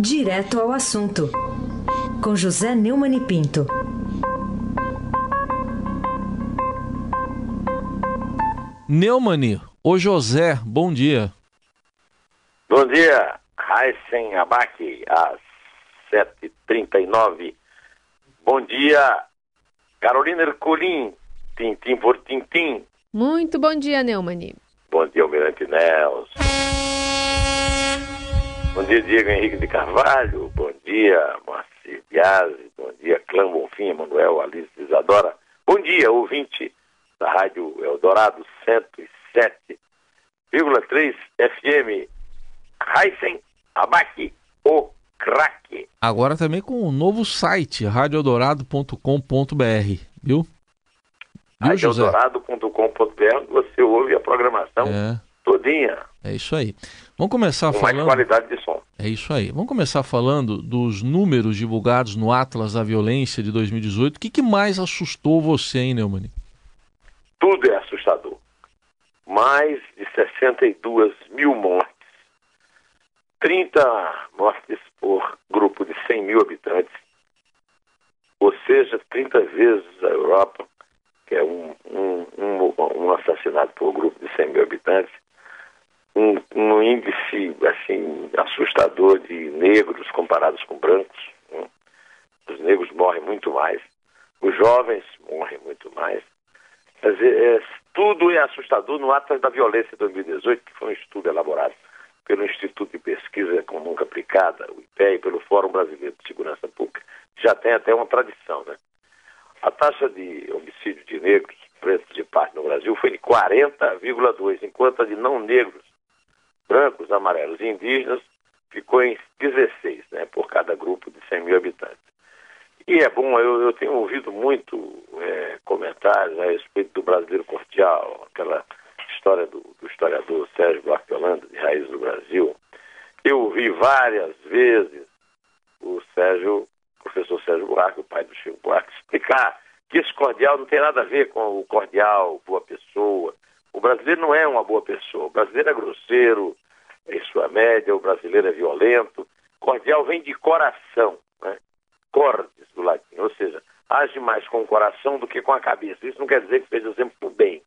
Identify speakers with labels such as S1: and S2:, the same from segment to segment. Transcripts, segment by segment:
S1: Direto ao assunto, com José Neumann e Pinto.
S2: Neumani, o José, bom dia.
S3: Bom dia, Raíssen Abac, às 7h39. Bom dia, Carolina Ercolim, tintim por tintim.
S4: Muito bom dia, Neumani.
S3: Bom dia, Almirante Nelson. Bom dia, Diego Henrique de Carvalho. Bom dia, Moacir Biasi. Bom dia, Clã Bonfim, Emanuel, Alice Isadora. Bom dia, ouvinte da Rádio Eldorado 107,3 FM. Heisen Abac, o craque.
S2: Agora também com o um novo site, radioeldorado.com.br, viu?
S3: radioeldorado.com.br, você ouve a programação é. todinha.
S2: É isso aí. Vamos começar
S3: com
S2: falando.
S3: Mais qualidade de som.
S2: É isso aí. Vamos começar falando dos números divulgados no Atlas da Violência de 2018. O que, que mais assustou você, hein, Neumani?
S3: Tudo é assustador. Mais de 62 mil mortes. 30 mortes por grupo de 100 mil habitantes. Ou seja, 30 vezes a Europa, que é um, um, um, um assassinato por grupo de 100 mil habitantes um, um, índice assim assustador de negros comparados com brancos. Né? Os negros morrem muito mais, os jovens morrem muito mais. Quer dizer, é, tudo é assustador no Atlas da Violência de 2018, que foi um estudo elaborado pelo Instituto de Pesquisa Nunca Aplicada, o IPE, e pelo Fórum Brasileiro de Segurança Pública. Já tem até uma tradição, né? A taxa de homicídio de negros, pretos de parte no Brasil foi de 40,2, enquanto a de não negros brancos, amarelos e indígenas ficou em 16, né, por cada grupo de 100 mil habitantes. E é bom, eu, eu tenho ouvido muito é, comentários a respeito do brasileiro cordial, aquela história do, do historiador Sérgio Buarque Holanda, de Raiz do Brasil. Eu ouvi várias vezes o Sérgio, o professor Sérgio Buarque, o pai do Chico Buarque, explicar que esse cordial não tem nada a ver com o cordial, boa pessoa, o brasileiro não é uma boa pessoa. O brasileiro é grosseiro, em sua média, o brasileiro é violento. Cordial vem de coração, né? Cordes, do latim, ou seja, age mais com o coração do que com a cabeça. Isso não quer dizer que seja sempre o bem.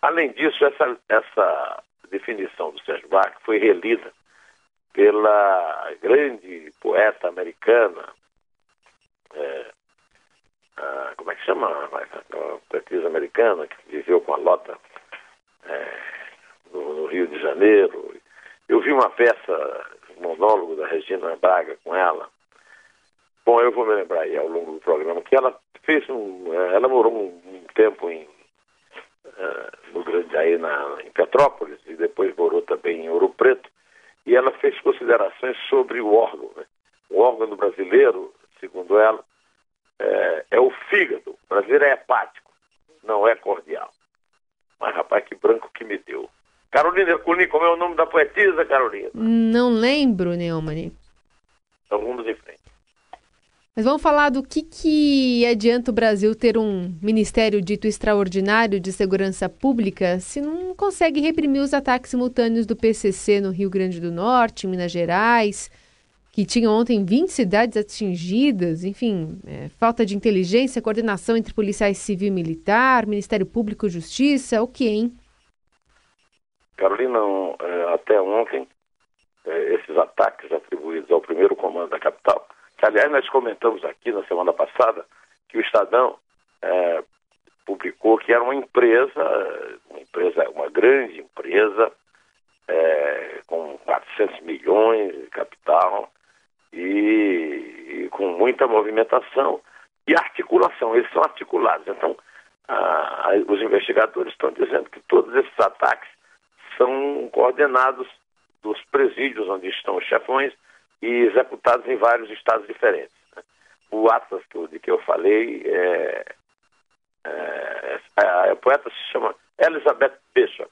S3: Além disso, essa, essa definição do Sérgio Bach foi relida pela grande poeta americana, é, a, como é que chama? A poetisa americana que viveu com a Lota é, no, no, Rio de Janeiro. Vi uma peça, um monólogo da Regina Braga com ela. Bom, eu vou me lembrar aí ao longo do programa que ela fez um. É, ela morou um, tempo em, uh, no Grande aí na, em Petrópolis e depois morou também em Ouro Preto. E ela fez considerações sobre o órgão. Né? O órgão brasileiro, segundo ela, é, é o fígado. O brasileiro é hepático, não é cordial. Mas, rapaz, que branco que me deu. Carolina Ercolim, como é o nome da poetisa, Carolina?
S4: Não lembro, Neumann.
S3: Então vamos em frente.
S4: Mas vamos falar do que, que adianta o Brasil ter um ministério dito extraordinário de segurança pública se não consegue reprimir os ataques simultâneos do PCC no Rio Grande do Norte, em Minas Gerais, que tinha ontem 20 cidades atingidas, enfim, é, falta de inteligência, coordenação entre policiais civil e militar, Ministério Público e Justiça, o que, hein?
S3: Carolina, é, até ontem, é, esses ataques atribuídos ao primeiro comando da capital, que aliás nós comentamos aqui na semana passada que o Estadão é, publicou que era uma empresa, uma empresa, uma grande empresa, é, com 400 milhões de capital, e, e, com muita movimentação e articulação. Eles são articulados. Então, ah, os investigadores estão dizendo que todos esses ataques são coordenados dos presídios onde estão os chefões e executados em vários estados diferentes. Né? O Atlas de que eu falei, é, é, a, a poeta se chama Elizabeth Bishop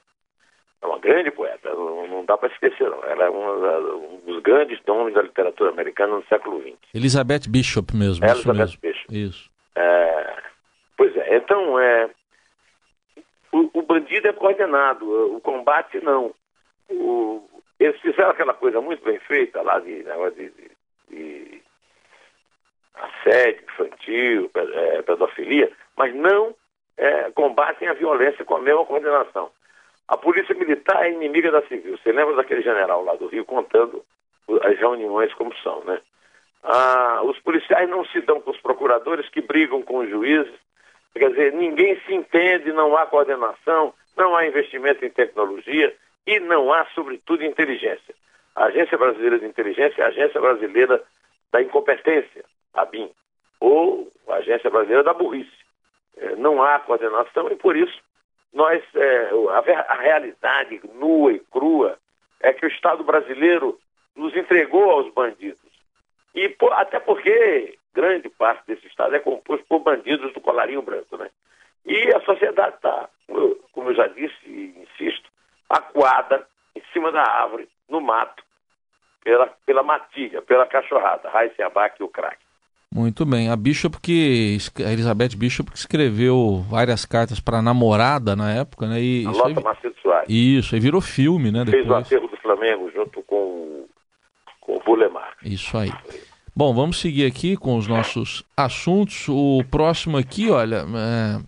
S3: é uma grande poeta, não, não dá para esquecer, não. Ela é uma, um dos grandes nomes da literatura americana no século XX.
S2: Elizabeth Bishop mesmo.
S3: Elizabeth
S2: mesmo.
S3: Bishop.
S2: Isso.
S3: É, pois é, então, é, o, bandido é coordenado, o combate não. O, Eles fizeram aquela coisa muito bem feita lá de, de, de, de assédio infantil, é, pedofilia, mas não é, combatem a violência com a mesma condenação. A polícia militar é inimiga da civil. Você lembra daquele general lá do Rio contando as reuniões como são, né? Ah, os policiais não se dão com os procuradores que brigam com os juízes. Quer dizer, ninguém se entende, não há coordenação, não há investimento em tecnologia e não há, sobretudo, inteligência. A Agência Brasileira de Inteligência é a Agência Brasileira da Incompetência, a BIM, ou a Agência Brasileira da Burrice. É, não há coordenação e, por isso, nós é, a, realidade nua e crua é que o Estado brasileiro nos entregou aos bandidos. E até porque grande parte desse Estado é composto por bandidos do colarinho branco, né? E a sociedade está, como, eu já disse e insisto, acuada em cima da árvore, no mato, pela, pela matilha, pela cachorrada, Raíssa Abac e o craque.
S2: Muito bem. A Bishop que a Elizabeth Bishop que escreveu várias cartas para a namorada na época, né?
S3: E a Lota aí... Macedo Soares.
S2: Isso, aí virou filme, né?
S3: Depois. Fez o acervo do Flamengo junto com, com o Bulemar.
S2: Isso aí. Bom, vamos seguir aqui com os nossos assuntos. O próximo aqui, olha, é...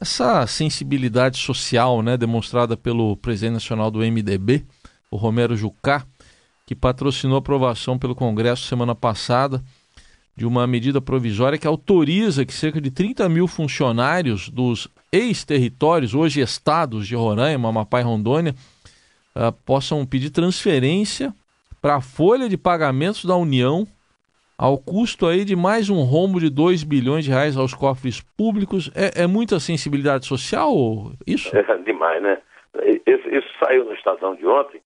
S2: essa sensibilidade social, né, demonstrada pelo presidente nacional do MDB, o Romero Jucá, que patrocinou a aprovação pelo Congresso semana passada de uma medida provisória que autoriza que cerca de 30 mil funcionários dos ex-territórios, hoje estados de Roraima, Amapá e Rondônia, uh, possam pedir transferência para a folha de pagamentos da União ao custo aí de mais um rombo de 2 bilhões de reais aos cofres públicos. É, é muita sensibilidade social isso?
S3: É demais, né? Isso, isso, saiu no Estadão de ontem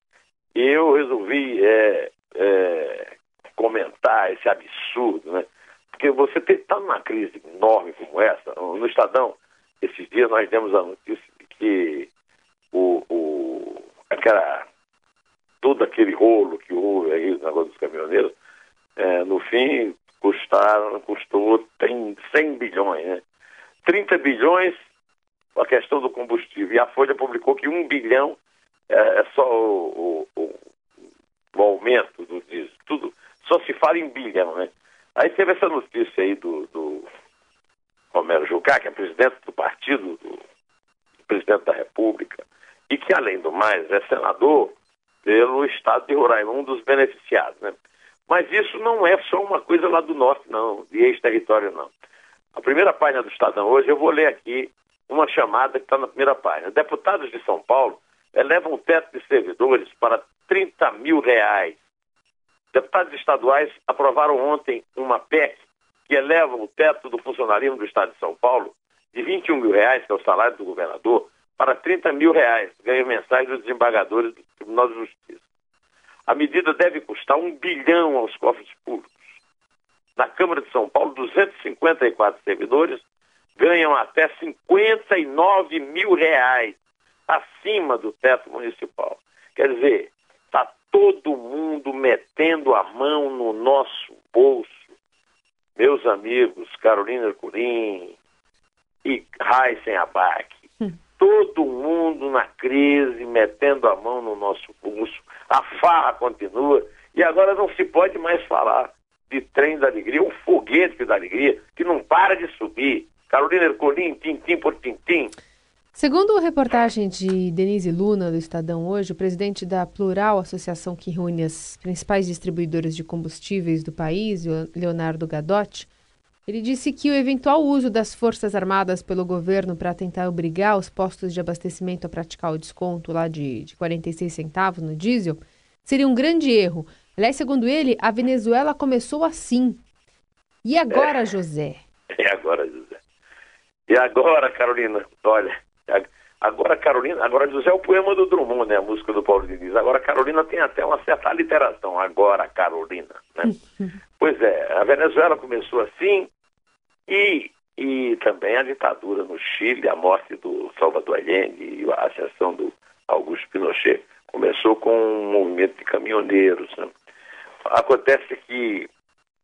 S3: e eu resolvi é, é, comentar esse absurdo, né? Porque você está numa crise enorme como essa. No Estadão, esses dias nós demos a notícia de que o, o, aquela, todo aquele rolo que houve aí no negócio dos caminhoneiros, é, no fim custaram, custou tem 100 bilhões, né? 30 bilhões a questão do combustível. E a Folha publicou que um bilhão é, é só o, o, o aumento do diesel. Tudo, só se fala em bilhão, né? Aí teve essa notícia aí do, do Romero Jucá, que é presidente do partido, do presidente da República, e que, além do mais, é senador pelo estado de Roraima, um dos beneficiados, né? Mas isso não é só uma coisa lá do norte, não, de ex-território, não. A primeira página do Estadão hoje, eu vou ler aqui uma chamada que está na primeira página. Deputados de São Paulo elevam o teto de servidores para 30 mil reais Deputados estaduais aprovaram ontem uma PEC que eleva o teto do funcionalismo do Estado de São Paulo de 21 mil reais, que é o salário do governador, para 30 mil reais, ganho mensais dos desembargadores do Tribunal de Justiça. A medida deve custar um bilhão aos cofres públicos. Na Câmara de São Paulo, 254 servidores ganham até 59 mil reais acima do teto municipal. Quer dizer, está todo mundo metendo a mão no nosso bolso. Meus amigos, Carolina Ercolim e Raíssen Abac, hum. todo mundo na crise, metendo a mão no nosso bolso. A farra continua e agora não se pode mais falar de trem da alegria, um foguete da alegria que não para de subir. Carolina Ercolim, tintim por tintim.
S4: Segundo a reportagem de Denise Luna, do Estadão hoje, o presidente da Plural, associação que reúne as principais distribuidoras de combustíveis do país, Leonardo Gadotti, ele disse que o eventual uso das Forças Armadas pelo governo para tentar obrigar os postos de abastecimento a praticar o desconto lá de, de 46 centavos no diesel seria um grande erro. Aliás, segundo ele, a Venezuela começou assim. E agora, é, José?
S3: E agora, José? E agora, Carolina? Olha, Agora Carolina, agora José é o poema do Drummond, né? A música do Paulo Diniz. Agora Carolina tem até uma certa literação. Agora Carolina, né? pois é, a Venezuela começou assim e, e também a ditadura no Chile, a morte do Salvador Allende e a ascensão do Augusto Pinochet. Começou com um movimento de caminhoneiros. Né? Acontece que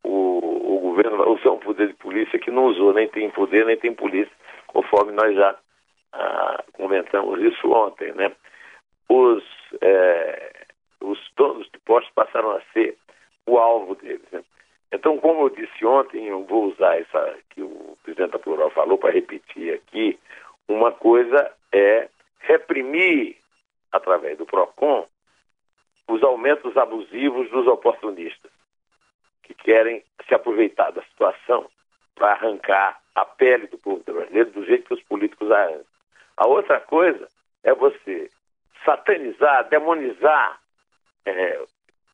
S3: o, o governo usou um poder de polícia que não usou, nem tem poder, nem tem polícia, conforme nós já ah, comentamos isso ontem. Né? Os, é, os donos de postos passaram a ser o alvo deles. Né? Ontem, eu vou usar essa que o presidente da Plural falou para repetir aqui. Uma coisa é reprimir, através do PROCON, os aumentos abusivos dos oportunistas, que querem se aproveitar da situação para arrancar a pele do povo brasileiro do jeito que os políticos arrancam. A outra coisa é você satanizar, demonizar, é,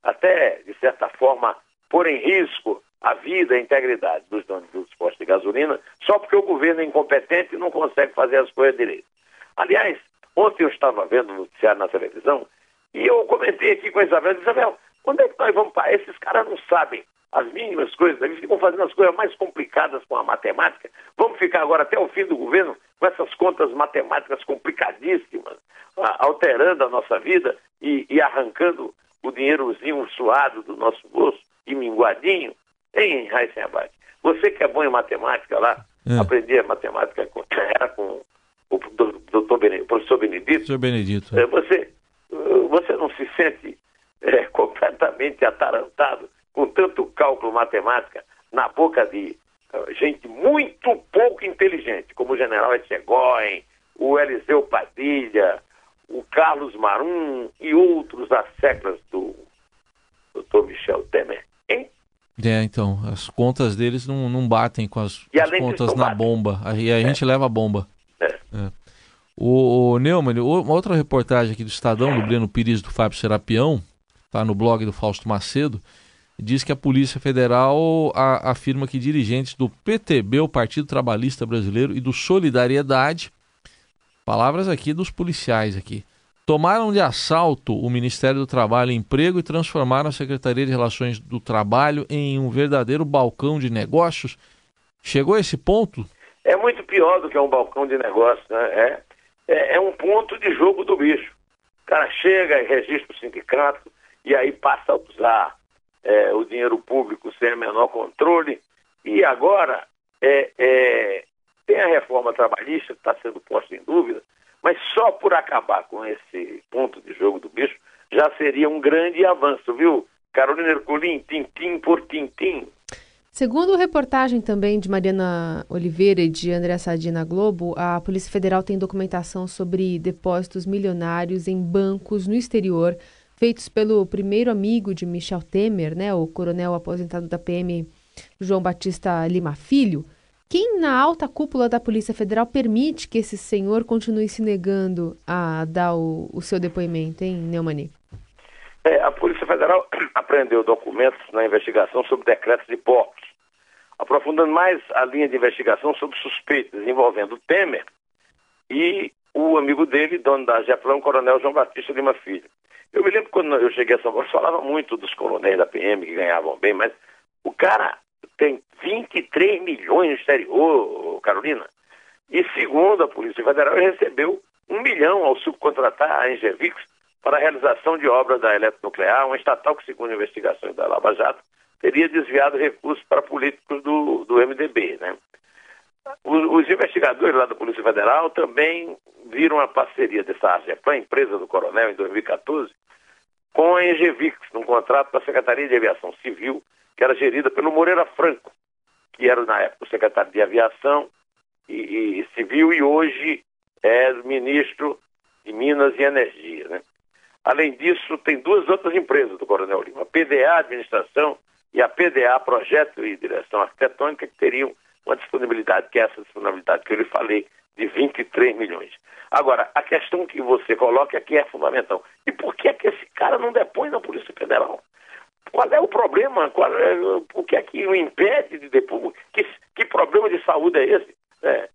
S3: até, de certa forma, pôr em risco a vida e a integridade dos donos dos postos de gasolina, só porque o governo é incompetente e não consegue fazer as coisas direito. Aliás, ontem eu estava vendo o noticiário na televisão e eu comentei aqui com a Isabel, Isabel, onde é que nós vamos para? Esses caras não sabem as mínimas coisas, eles ficam fazendo as coisas mais complicadas com a matemática. Vamos ficar agora até o fim do governo com essas contas matemáticas complicadíssimas, alterando a nossa vida e, e arrancando o dinheirozinho suado do nosso bolso e minguadinho. Raíssen Abad? Você que é bom em matemática lá, é. aprendia matemática com, era com o doutor Benedito, professor Benedito.
S2: Professor Benedito.
S3: É. Você, você não se sente é, completamente atarantado com tanto cálculo matemática na boca de uh, gente muito pouco inteligente, como o general Etchegóin, o Eliseu Padilha, o Carlos Marum e outros das séculos do Dr. Michel Temer.
S2: É, então, as contas deles não, não batem com as, as contas na bomba. Aí a é. gente leva a bomba. É. É. O, o Neumann, uma outra reportagem aqui do Estadão, do Breno Pires do Fábio Serapião, tá no blog do Fausto Macedo, diz que a Polícia Federal a, afirma que dirigentes do PTB, o Partido Trabalhista Brasileiro, e do Solidariedade, palavras aqui dos policiais aqui, tomaram de assalto o Ministério do Trabalho e Emprego e transformaram a Secretaria de Relações do Trabalho em um verdadeiro balcão de negócios. Chegou a esse ponto?
S3: É muito pior do que um balcão de negócios, né? É, é, é um ponto de jogo do bicho. O cara chega e registra o sindicato e aí passa a usar é, o dinheiro público sem menor controle. E agora é, é, tem a reforma trabalhista que está sendo posta em dúvida, mas só por acabar com esse ponto de jogo do bicho já seria um grande avanço, viu? Carolina Herculin, tintim por tintim.
S4: Segundo reportagem também de Mariana Oliveira e de André Sadi na Globo, a Polícia Federal tem documentação sobre depósitos milionários em bancos no exterior feitos pelo primeiro amigo de Michel Temer, né, o coronel aposentado da PM João Batista Lima Filho, quem na alta cúpula da Polícia Federal permite que esse senhor continue se negando a dar o, o seu depoimento, hein, Neumani?
S3: É, a Polícia Federal apreendeu documentos na investigação sobre decretos de portos, aprofundando mais a linha de investigação sobre suspeitas envolvendo Temer e o amigo dele, dono da Jeflão, o coronel João Batista Lima Filho. Eu me lembro quando eu cheguei a São Paulo, falava muito dos coronéis da PM que ganhavam bem, mas o cara tem 23 milhões no exterior, Carolina. E segundo a Polícia Federal, ele recebeu um milhão ao subcontratar a Engevix para a realização de obras da eletronuclear, uma estatal que, segundo investigações da Lava Jato, teria desviado recursos para políticos do, do MDB. Né? Os, os, investigadores lá da Polícia Federal também viram a parceria dessa AGEPAN, empresa do Coronel, em 2014, com a Engevix, num contrato da Secretaria de Aviação Civil, que era gerida pelo Moreira Franco, que era na época o secretário de Aviação e, e Civil e hoje é ministro de Minas e Energia. Né? Além disso, tem duas outras empresas do Coronel Lima, a PDA Administração e a PDA Projeto e Direção Arquitetônica, que teriam uma disponibilidade, que é essa disponibilidade que eu lhe falei, de 23 milhões. Agora, a questão que você coloca aqui é fundamental. E por que é que esse cara não depõe na Polícia Federal? Qual é o problema? Qual é, o que é que o impede de depor? Que, que problema de saúde é esse? É,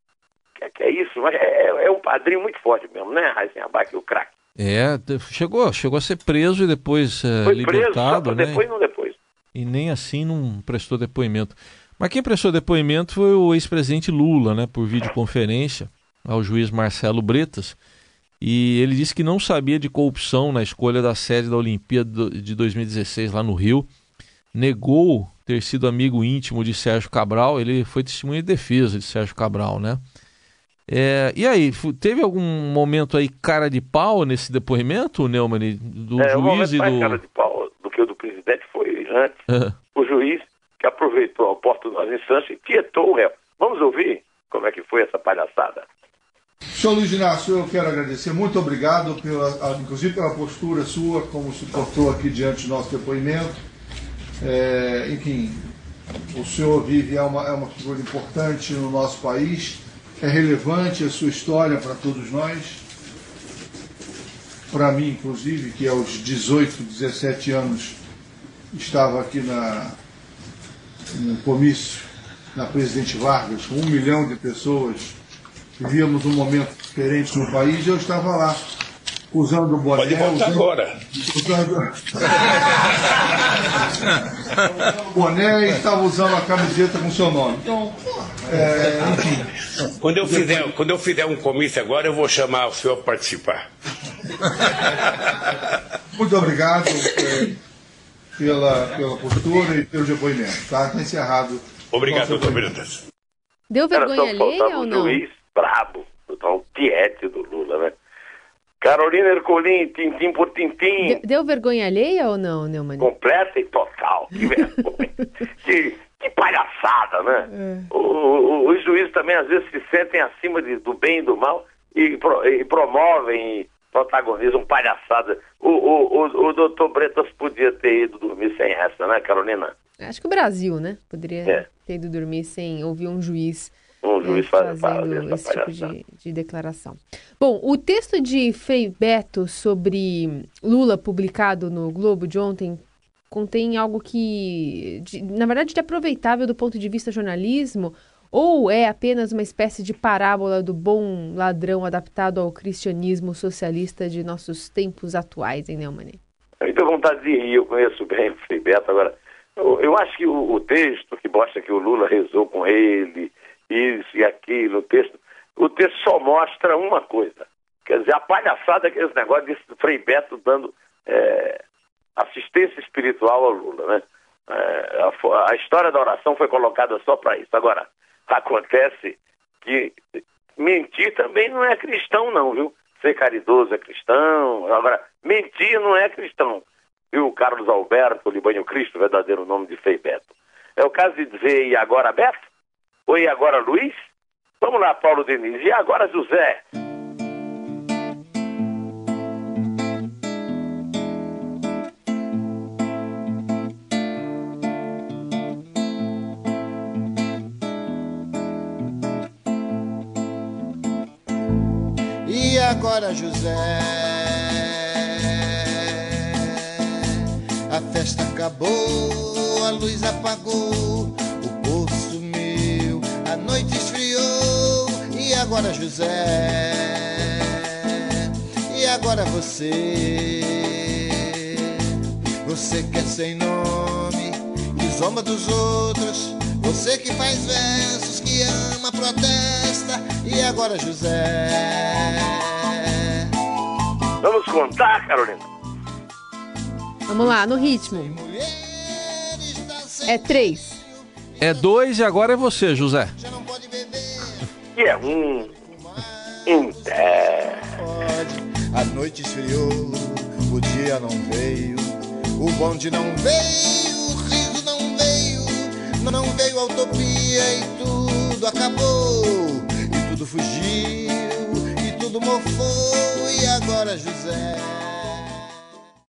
S3: que, que é isso? É, é, é, um padrinho muito forte mesmo, né, Raíssen Abac, o craque?
S2: É, chegou, chegou a ser preso e depois é, Foi libertado, preso,
S3: né? depois não depois.
S2: E nem assim não prestou depoimento. Mas quem prestou depoimento foi o ex-presidente Lula, né, por videoconferência, ao juiz Marcelo Bretas. E ele disse que não sabia de corrupção na escolha da sede da Olimpíada de 2016 lá no Rio. Negou ter sido amigo íntimo de Sérgio Cabral. Ele foi testemunha de defesa de Sérgio Cabral, né? É, e aí, teve algum momento aí cara de pau nesse depoimento, Neumann, do
S3: é,
S2: juiz e
S3: do... mais cara de pau do que o do presidente foi antes. o juiz que aproveitou a oportunidade as instâncias e tietou o réu. Vamos ouvir como é que foi essa palhaçada.
S5: Senhor Luiz Inácio, eu quero agradecer. Muito obrigado, pela, inclusive pela postura sua, como se portou aqui diante do nosso depoimento. É, enfim, o senhor vive, é uma, é uma figura importante no nosso país, é relevante a sua história para todos nós. Para mim, inclusive, que aos 18, 17 anos estava aqui na, no comício na Presidente Vargas, com um milhão de pessoas, vivíamos um momento diferente no país, e eu estava lá, usando o boné.
S6: Pode voltar
S5: usando,
S6: agora.
S5: Usando, o boné e estava usando a camiseta com seu nome. Então, é, enfim.
S6: Quando eu, fizer, quando eu fizer um comício agora, eu vou chamar o senhor para participar.
S5: Muito obrigado é, pela, pela postura e pelo depoimento. Está tá encerrado.
S6: Obrigado, doutor. Bretas.
S4: Deu vergonha alheia ou não?
S3: juiz brabo, o tal Tiete do Lula, né? Carolina Ercolim, tintim por tintim,
S4: De- Deu vergonha alheia ou não, Neumann?
S3: completa e total. Que vergonha. que, que palhaçada, né? O- o- os juízes também às vezes se sentem acima de- do bem e do mal e, pro- e promovem e protagonizam palhaçada. O, o, o, o doutor Bretas podia ter ido dormir sem essa, né, Carolina?
S4: Acho que o Brasil, né? Poderia
S3: É.
S4: ter ido dormir sem ouvir um juiz
S3: Um
S4: é,
S3: juiz faz- faz
S4: fazendo esse tipo de, de declaração. Bom, o texto de Frei Beto sobre Lula, publicado no Globo de ontem, contém algo que, de- na verdade, é aproveitável do ponto de vista jornalismo, ou é apenas uma espécie de parábola do bom ladrão adaptado ao cristianismo socialista de nossos tempos atuais, hein, Neumann?
S3: Eu tenho vontade de rir, eu conheço bem o Frei Beto. Agora, eu, eu acho que o, o texto que mostra que o Lula rezou com ele, isso e aquilo, o texto, o texto só mostra uma coisa. Quer dizer, a palhaçada que esse negócio desse Frei Beto dando é, assistência espiritual ao Lula, né? É, a, a história da oração foi colocada só para isso. Agora, acontece que mentir também não é cristão, não, viu? Ser caridoso é cristão. Agora, mentir não é cristão. Viu, Carlos Alberto, Libânio Cristo, verdadeiro nome de Frei Beto. É o caso de dizer, e agora Beto? E agora Luiz? Vamos lá, Paulo Diniz. E agora José?
S7: E agora, José? A festa acabou, a luz apagou, noite esfriou. E agora, José? E agora você? Você que é sem nome, que zomba dos outros. Você que faz versos, que ama, protesta. E agora, José?
S3: Vamos contar, Carolina?
S4: Vamos lá, no ritmo. É três.
S2: É dois e agora é você, José.
S3: Que é um.
S7: Pode. A noite esfriou, o dia não veio, o bonde não veio, o riso não veio, não veio a utopia e tudo acabou, e tudo fugiu, e tudo mofou, e agora José?